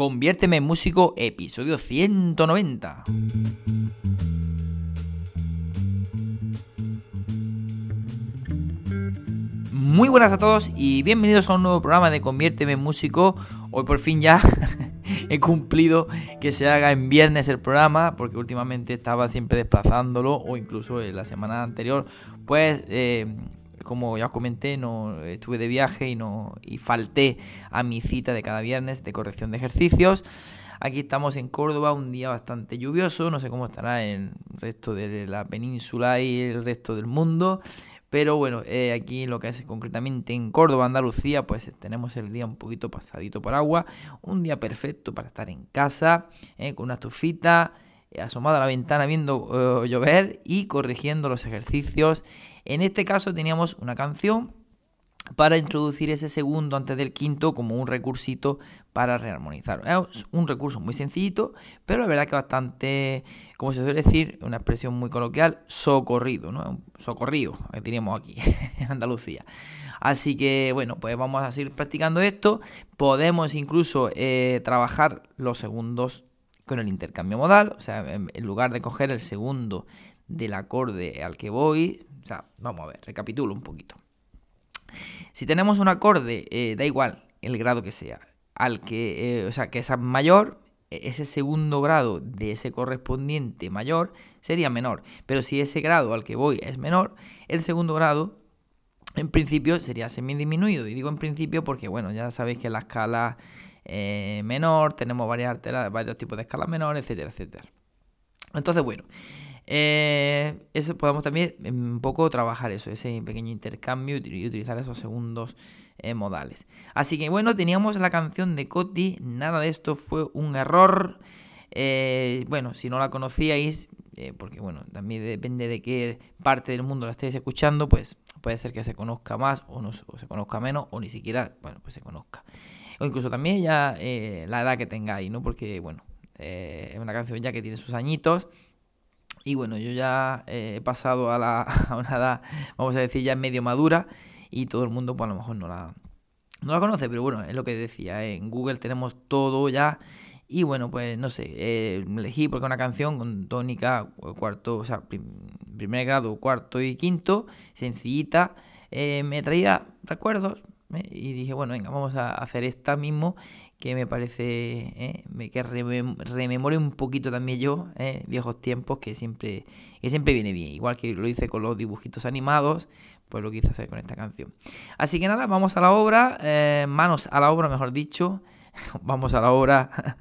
Conviérteme en músico, episodio 190. Muy buenas a todos y bienvenidos a un nuevo programa de Conviérteme en músico. Hoy por fin ya he cumplido que se haga en viernes el programa, porque últimamente estaba siempre desplazándolo, o incluso en la semana anterior, pues eh, como ya os comenté, no estuve de viaje y no y falté a mi cita de cada viernes de corrección de ejercicios. Aquí estamos en Córdoba, un día bastante lluvioso, no sé cómo estará el resto de la península y el resto del mundo. Pero bueno, eh, aquí lo que es concretamente en Córdoba, Andalucía, pues tenemos el día un poquito pasadito por agua. Un día perfecto para estar en casa, eh, con una estufita, eh, asomado a la ventana viendo llover y corrigiendo los ejercicios en este caso teníamos una canción para introducir ese segundo antes del quinto como un recursito para rearmonizar. Es un recurso muy sencillito, pero la verdad que bastante, como se suele decir, una expresión muy coloquial, socorrido, ¿no? Socorrido, que teníamos aquí en Andalucía. Así que bueno, pues vamos a seguir practicando esto. Podemos incluso eh, trabajar los segundos con el intercambio modal, o sea, en lugar de coger el segundo del acorde al que voy, o sea, vamos a ver, recapitulo un poquito. Si tenemos un acorde, eh, da igual el grado que sea, al que, eh, o sea, que es mayor, e, ese segundo grado de ese correspondiente mayor sería menor. Pero si ese grado al que voy es menor, el segundo grado en principio sería semidisminuido. Y digo en principio porque, bueno, ya sabéis que la escala eh, menor, tenemos varias varios tipos de escalas menores, etcétera, etcétera. Entonces, bueno, eh, eso podemos también un poco trabajar eso, ese pequeño intercambio y utilizar esos segundos eh, modales. Así que bueno, teníamos la canción de Coti, nada de esto fue un error. Eh, bueno, si no la conocíais, porque bueno, también depende de qué parte del mundo la estéis escuchando, pues puede ser que se conozca más o, no, se conozca menos o ni siquiera, bueno, pues se conozca. O incluso también ya la edad que tengáis, ¿no? Porque bueno, es una canción ya que tiene sus añitos y bueno, yo ya eh, he pasado a, la, a una edad, vamos a decir, ya medio madura y todo el mundo pues a lo mejor no la, no la conoce, pero bueno, es lo que decía, ¿eh? en Google tenemos todo ya y bueno, pues no sé, eh, elegí porque una canción con tónica, cuarto, o sea, primer grado, cuarto y quinto, sencillita, me traía recuerdos y dije, bueno, venga, vamos a hacer esta mismo que me parece ¿eh? que rememore un poquito también yo ¿eh? viejos tiempos que siempre que siempre viene bien igual que lo hice con los dibujitos animados pues lo quise hacer con esta canción así que nada vamos a la obra eh, manos a la obra mejor dicho vamos a la obra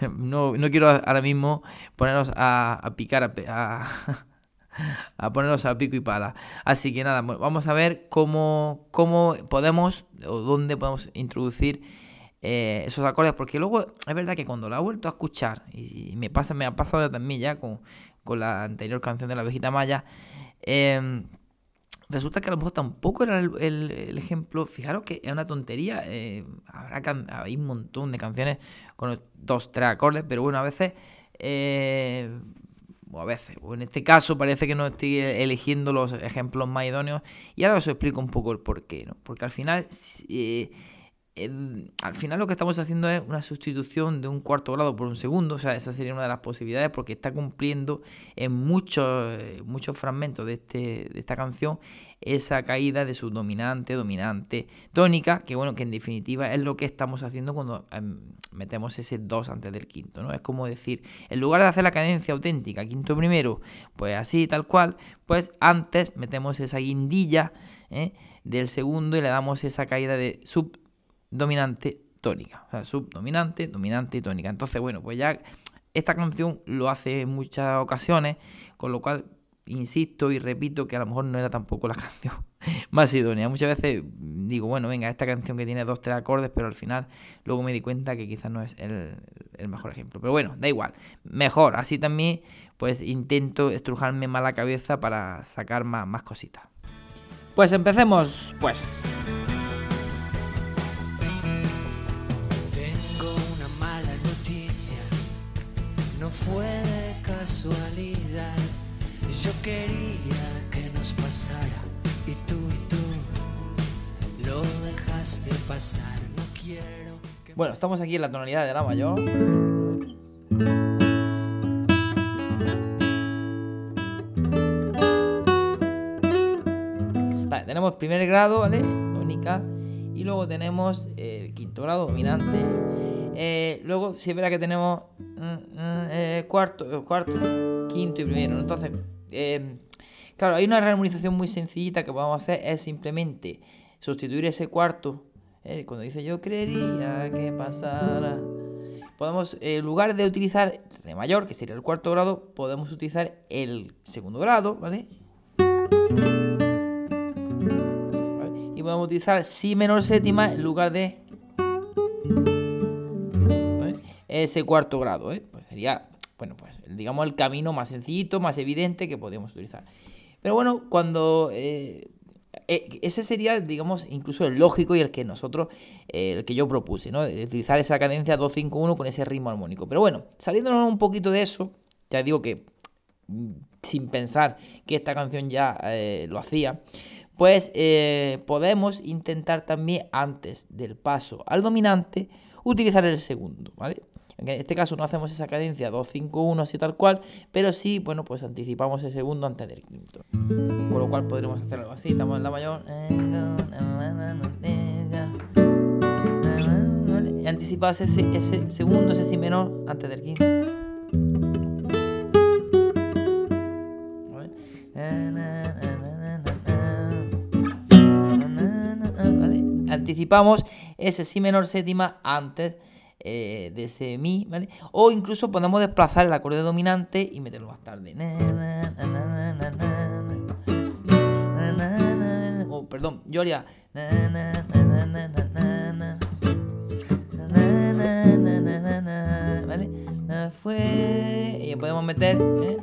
no, no quiero ahora mismo ponernos a, picar a, a, ponernos a pico y pala así que nada vamos a ver cómo cómo podemos o dónde podemos introducir eh, esos acordes, porque luego es verdad que cuando la he vuelto a escuchar, y, me pasa, me ha pasado también ya con, la anterior canción de la Vejita Maya, em, resulta que a lo mejor tampoco era el, ejemplo. Fijaros que es una tontería. Eh, habrá hay un montón de canciones con dos, tres acordes, pero bueno, a veces. Eh, o a veces, o en este caso parece que no estoy eligiendo los ejemplos más idóneos. Y ahora os explico un poco el porqué, ¿no? Porque al final. Eh, al final lo que estamos haciendo es una sustitución de un cuarto grado por un segundo, o sea, esa sería una de las posibilidades porque está cumpliendo en muchos, muchos fragmentos de, este, de esta canción esa caída de su dominante, dominante, tónica, que bueno, que en definitiva es lo que estamos haciendo cuando em, metemos ese 2 antes del quinto, ¿no? Es como decir, en lugar de hacer la cadencia auténtica, quinto primero, pues así, tal cual, pues antes metemos esa guindilla ¿eh? del segundo y le damos esa caída de sub dominante, tónica. O sea, subdominante, dominante y tónica. Entonces, bueno, pues ya esta canción lo hace en muchas ocasiones, con lo cual insisto y repito que a lo mejor no era tampoco la canción más idónea. Muchas veces digo, bueno, venga, esta canción que tiene dos, tres acordes, pero al final luego me di cuenta que quizás no es el, mejor ejemplo. Pero bueno, da igual, mejor. Así también, pues intento estrujarme más la cabeza para sacar más, más cositas. Pues empecemos, pues. Fue de casualidad. Yo quería que nos pasara y tú y tú lo dejaste pasar. No quiero que Bueno, estamos aquí en la tonalidad de la mayor. Vale, tenemos primer grado, ¿vale? Tónica. Y luego tenemos el quinto grado dominante. Eh, luego, si es verdad que tenemos mm, mm, eh, cuarto, cuarto, quinto y primero. Entonces, eh, claro, hay una rearmonización muy sencillita que podemos hacer. Es simplemente sustituir ese cuarto. cuando dice yo creería que pasara. Podemos, en lugar de utilizar re mayor, que sería el cuarto grado, podemos utilizar el segundo grado, ¿vale? Y podemos utilizar si menor séptima en lugar de ese cuarto grado. ¿eh? Pues sería, bueno, pues digamos el camino más sencillito, más evidente que podemos utilizar. Pero bueno, cuando... Eh, eh, ese sería, digamos, incluso el lógico y el que nosotros, el que yo propuse, ¿no? utilizar esa cadencia 2-5-1 con ese ritmo armónico. Pero bueno, saliéndonos un poquito de eso, ya digo que mm, sin pensar que esta canción ya lo hacía, pues podemos intentar también antes del paso al dominante utilizar el segundo, ¿vale? En este caso no hacemos esa cadencia 2-5-1 así tal cual, pero sí, bueno, pues anticipamos el segundo antes del quinto. Con lo cual podremos hacer algo así, estamos en la mayor. Y anticipamos ese, ese segundo, ese si menor antes del quinto. Anticipamos ese si menor séptima antes eh, de ese mi, ¿vale? O incluso podemos desplazar el acorde dominante y meterlo más tarde. Oh, perdón, yo haría. ¿Vale? Fue. Y podemos meter. ¿eh?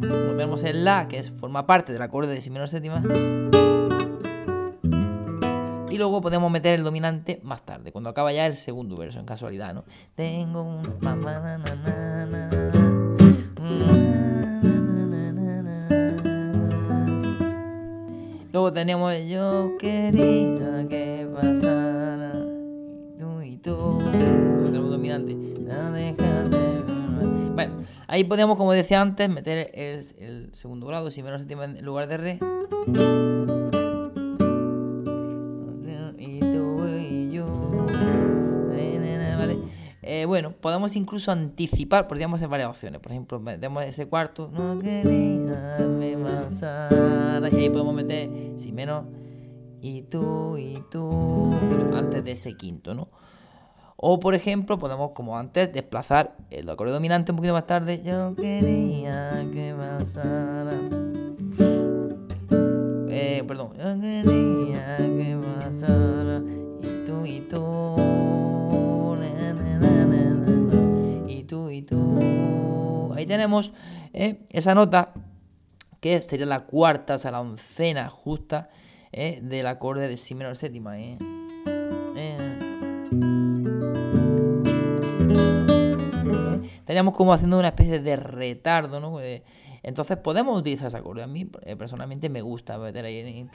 Tenemos el La, que forma parte del acorde de si menor séptima y luego podemos meter el dominante más tarde, cuando acaba ya el segundo verso, en casualidad, ¿no? Tengo un... Luego tenemos yo quería que pasara tú y tú. Luego tenemos dominante. Bueno, ahí podemos, como decía antes, meter el, segundo grado, si menos séptima en lugar de re. Bueno, podemos incluso anticipar, podríamos hacer varias opciones. Por ejemplo, metemos ese cuarto, no quería y ahí podemos meter si menos y tú y tú antes de ese quinto, ¿no? O por ejemplo, podemos como antes desplazar el acorde dominante un poquito más tarde. Yo quería que pasara. Eh, perdón. Yo quería que pasara. Y tú y tú. Ahí tenemos eh, esa nota que sería la cuarta, o sea, la oncena justa eh, del acorde de si menor séptima. Eh. Estaríamos como haciendo una especie de retardo, ¿no? Entonces podemos utilizar ese acorde. A mí personalmente me gusta meter ahí.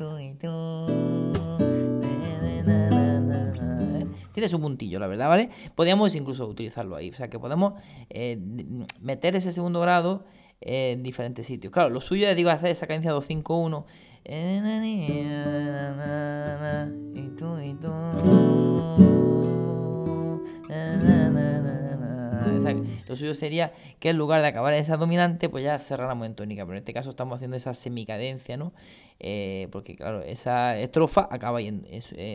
Tiene su puntillo, la verdad, ¿vale? Podríamos incluso utilizarlo ahí. O sea, que podemos eh, meter ese segundo grado en diferentes sitios. Claro, lo suyo digo, hacer esa cadencia 2-5-1. Lo suyo sería que en lugar de acabar en esa dominante, pues ya cerráramos en tónica. Pero en este caso estamos haciendo esa semicadencia, ¿no? Eh, porque claro, esa estrofa acaba en,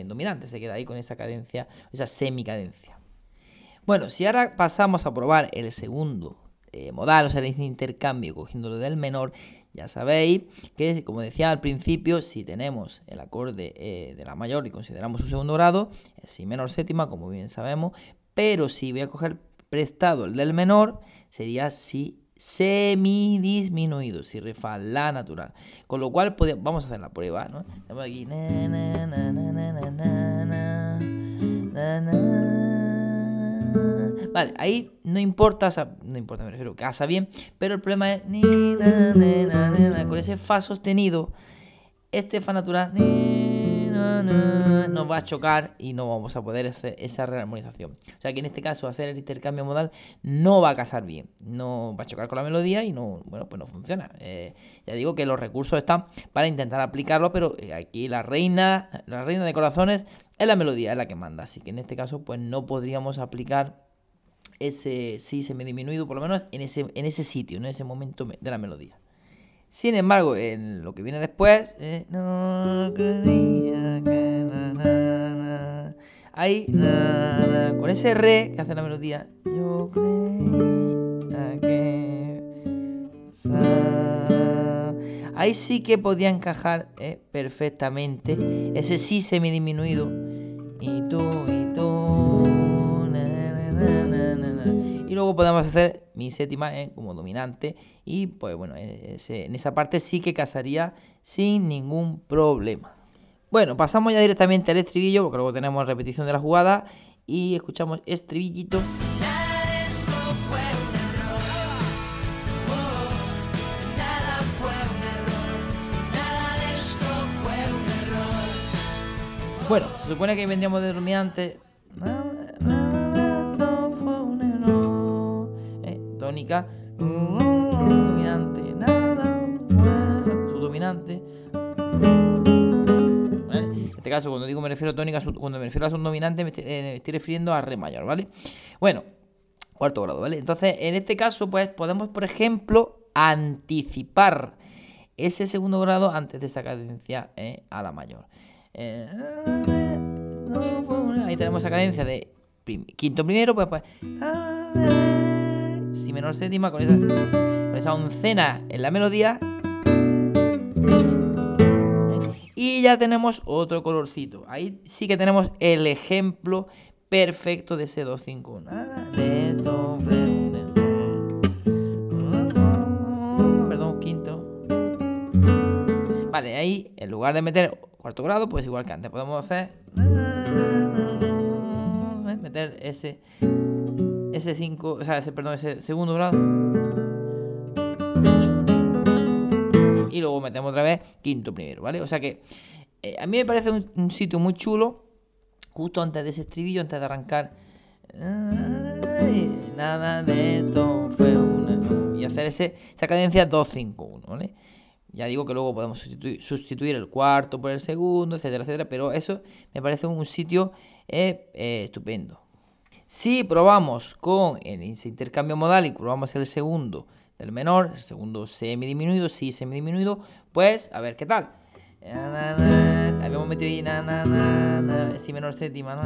dominante, se queda ahí con esa cadencia, esa semicadencia. Bueno, si ahora pasamos a probar el segundo eh, modal, o sea, el intercambio cogiéndolo del menor, ya sabéis que, como decía al principio, si tenemos el acorde eh, de la mayor y consideramos su segundo grado, es si menor séptima, como bien sabemos, pero si voy a coger prestado el del menor, sería si semidisminuido, si re fa la natural. Con lo cual vamos a hacer la prueba, ¿no? aquí. Vale, ahí no importa, no importa, me refiero, casa bien, pero el problema es con ese fa sostenido, este fa natural nos va a chocar y no vamos a poder hacer esa rearmonización. O sea que en este caso hacer el intercambio modal no va a casar bien, no va a chocar con la melodía y no, bueno, pues no funciona. Eh, ya digo que los recursos están para intentar aplicarlo, pero eh, aquí la reina, la reina de corazones es la melodía, es la que manda. Así que en este caso, pues no podríamos aplicar ese sí disminuido, por lo menos en ese, en ese sitio, en ese momento de la melodía. Sin embargo, en lo que viene después, eh, no creía que ahí, con ese re que hace la melodía, yo creía que ahí sí que podía encajar eh, perfectamente. Ese sí semidisminuido. Y tú y tú luego podemos hacer mi séptima eh, como dominante y pues bueno, en esa parte sí que casaría sin ningún problema. Bueno, pasamos ya directamente al estribillo porque luego tenemos repetición de la jugada y escuchamos estribillito. Bueno, se supone que vendríamos de dominante. Tónica, dominante, nada, su dominante. En este caso, cuando digo me refiero a tónica, cuando me refiero a su dominante, me estoy, refiriendo a re mayor, ¿vale? Bueno, cuarto grado, ¿vale? Entonces, en este caso, pues podemos, por ejemplo, anticipar ese segundo grado antes de esa cadencia eh, a la mayor. Eh, ahí tenemos esa cadencia de quinto primero, pues, pues si menor séptima con esa, con esa oncena en la melodía. Y ya tenemos otro colorcito. Ahí sí que tenemos el ejemplo perfecto de ese 2, 5, Perdón, quinto. Vale, ahí en lugar de meter cuarto grado, pues igual que antes podemos hacer. Meter ese ese 5, o sea, ese, perdón, ese segundo grado. Y luego metemos otra vez quinto primero, ¿vale? O sea que eh, a mí me parece un, sitio muy chulo, justo antes de ese estribillo, antes de arrancar. nada de esto. Y hacer ese, esa cadencia 2-5-1, ¿vale? Ya digo que luego podemos sustituir, el cuarto por el segundo, etcétera, etcétera, pero eso me parece un sitio eh, eh, estupendo. Si probamos con el intercambio modal y probamos el segundo del menor, el segundo semidisminuido, si semidisminuido, pues a ver qué tal. Habíamos metido ahí na, si menor séptima,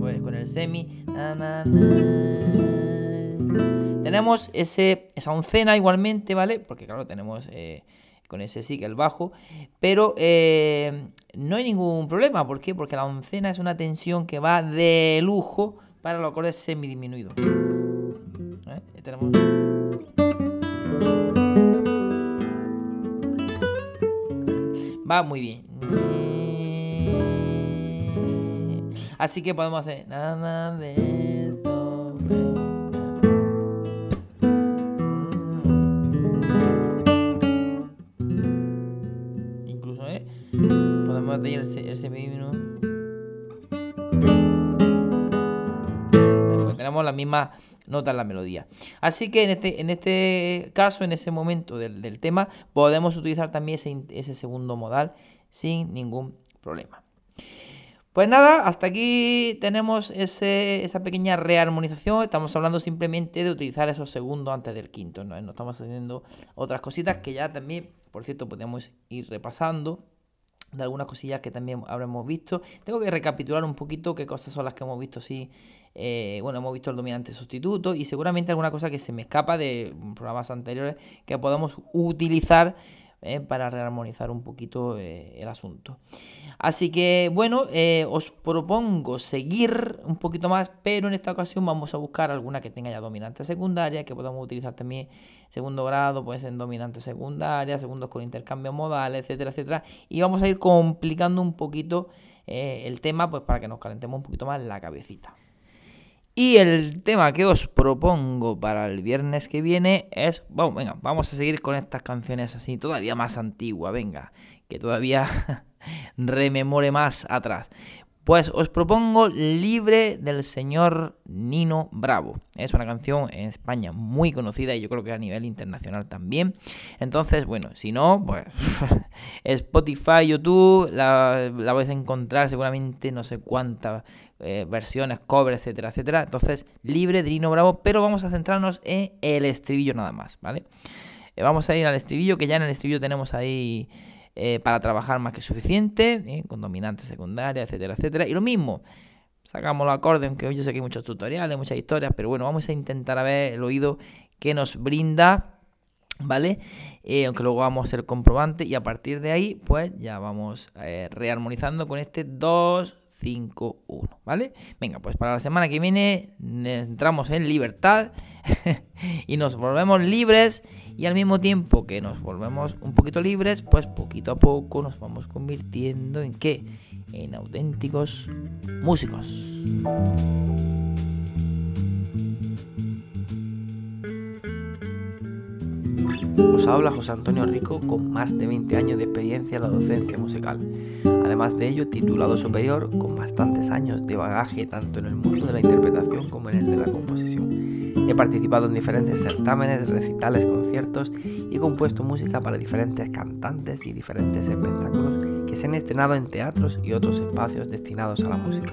pues con el semi. Tenemos ese, esa oncena igualmente, ¿vale? Porque claro, tenemos eh, con ese sí que el bajo, pero eh, no hay ningún problema, ¿por qué? Porque la oncena es una tensión que va de lujo para los acordes semidisminuidos. ¿Eh? Tenemos... Va muy bien. Así que podemos hacer nada de esto. El. Pues tenemos la misma nota en la melodía. Así que en este, en este caso, en ese momento del, tema, podemos utilizar también ese, segundo modal sin ningún problema. Pues nada, hasta aquí tenemos esa pequeña rearmonización. Estamos hablando simplemente de utilizar esos segundos antes del quinto. ¿no? no estamos haciendo otras cositas que ya también, por cierto, podemos ir repasando de algunas cosillas que también habremos visto. Tengo que recapitular un poquito qué cosas son las que hemos visto sí eh, bueno, hemos visto el dominante sustituto y seguramente alguna cosa que se me escapa de programas anteriores que podemos utilizar eh, para rearmonizar un poquito eh, el asunto. Así que bueno, os propongo seguir un poquito más, pero en esta ocasión vamos a buscar alguna que tenga ya dominante secundaria, que podamos utilizar también segundo grado, puede ser dominante secundaria, segundos con intercambio modal, etcétera, etcétera. Y vamos a ir complicando un poquito el tema, pues para que nos calentemos un poquito más la cabecita. Y el tema que os propongo para el viernes que viene es, vamos, venga, vamos a seguir con estas canciones así, todavía más antiguas, venga, que todavía rememore más atrás. Pues os propongo Libre del señor Nino Bravo. Es una canción en España muy conocida y yo creo que a nivel internacional también. Entonces, bueno, si no, pues Spotify, YouTube, la, vais a encontrar seguramente no sé cuántas eh, versiones, covers, etcétera, etcétera. Entonces, Libre de Nino Bravo, pero vamos a centrarnos en el estribillo nada más, ¿vale? Eh, vamos a ir al estribillo, que ya en el estribillo tenemos ahí eh, para trabajar más que suficiente, ¿eh? con dominante secundaria, etcétera, etcétera. Y lo mismo, sacamos los acordes, aunque yo sé que hay muchos tutoriales, muchas historias, pero bueno, vamos a intentar a ver el oído que nos brinda, ¿vale? Eh, aunque luego vamos a hacer comprobante y a partir de ahí, pues ya vamos rearmonizando con este 2, 5, 1, ¿vale? Venga, pues para la semana que viene entramos en libertad y nos volvemos libres y al mismo tiempo que nos volvemos un poquito libres, pues poquito a poco nos vamos convirtiendo en qué? En auténticos músicos. Os habla José Antonio Rico con más de 20 años de experiencia en la docencia musical. Además de ello, titulado superior con bastantes años de bagaje tanto en el mundo de la interpretación como en el de la composición. He participado en diferentes certámenes, recitales, conciertos y he compuesto música para diferentes cantantes y diferentes espectáculos que se han estrenado en teatros y otros espacios destinados a la música.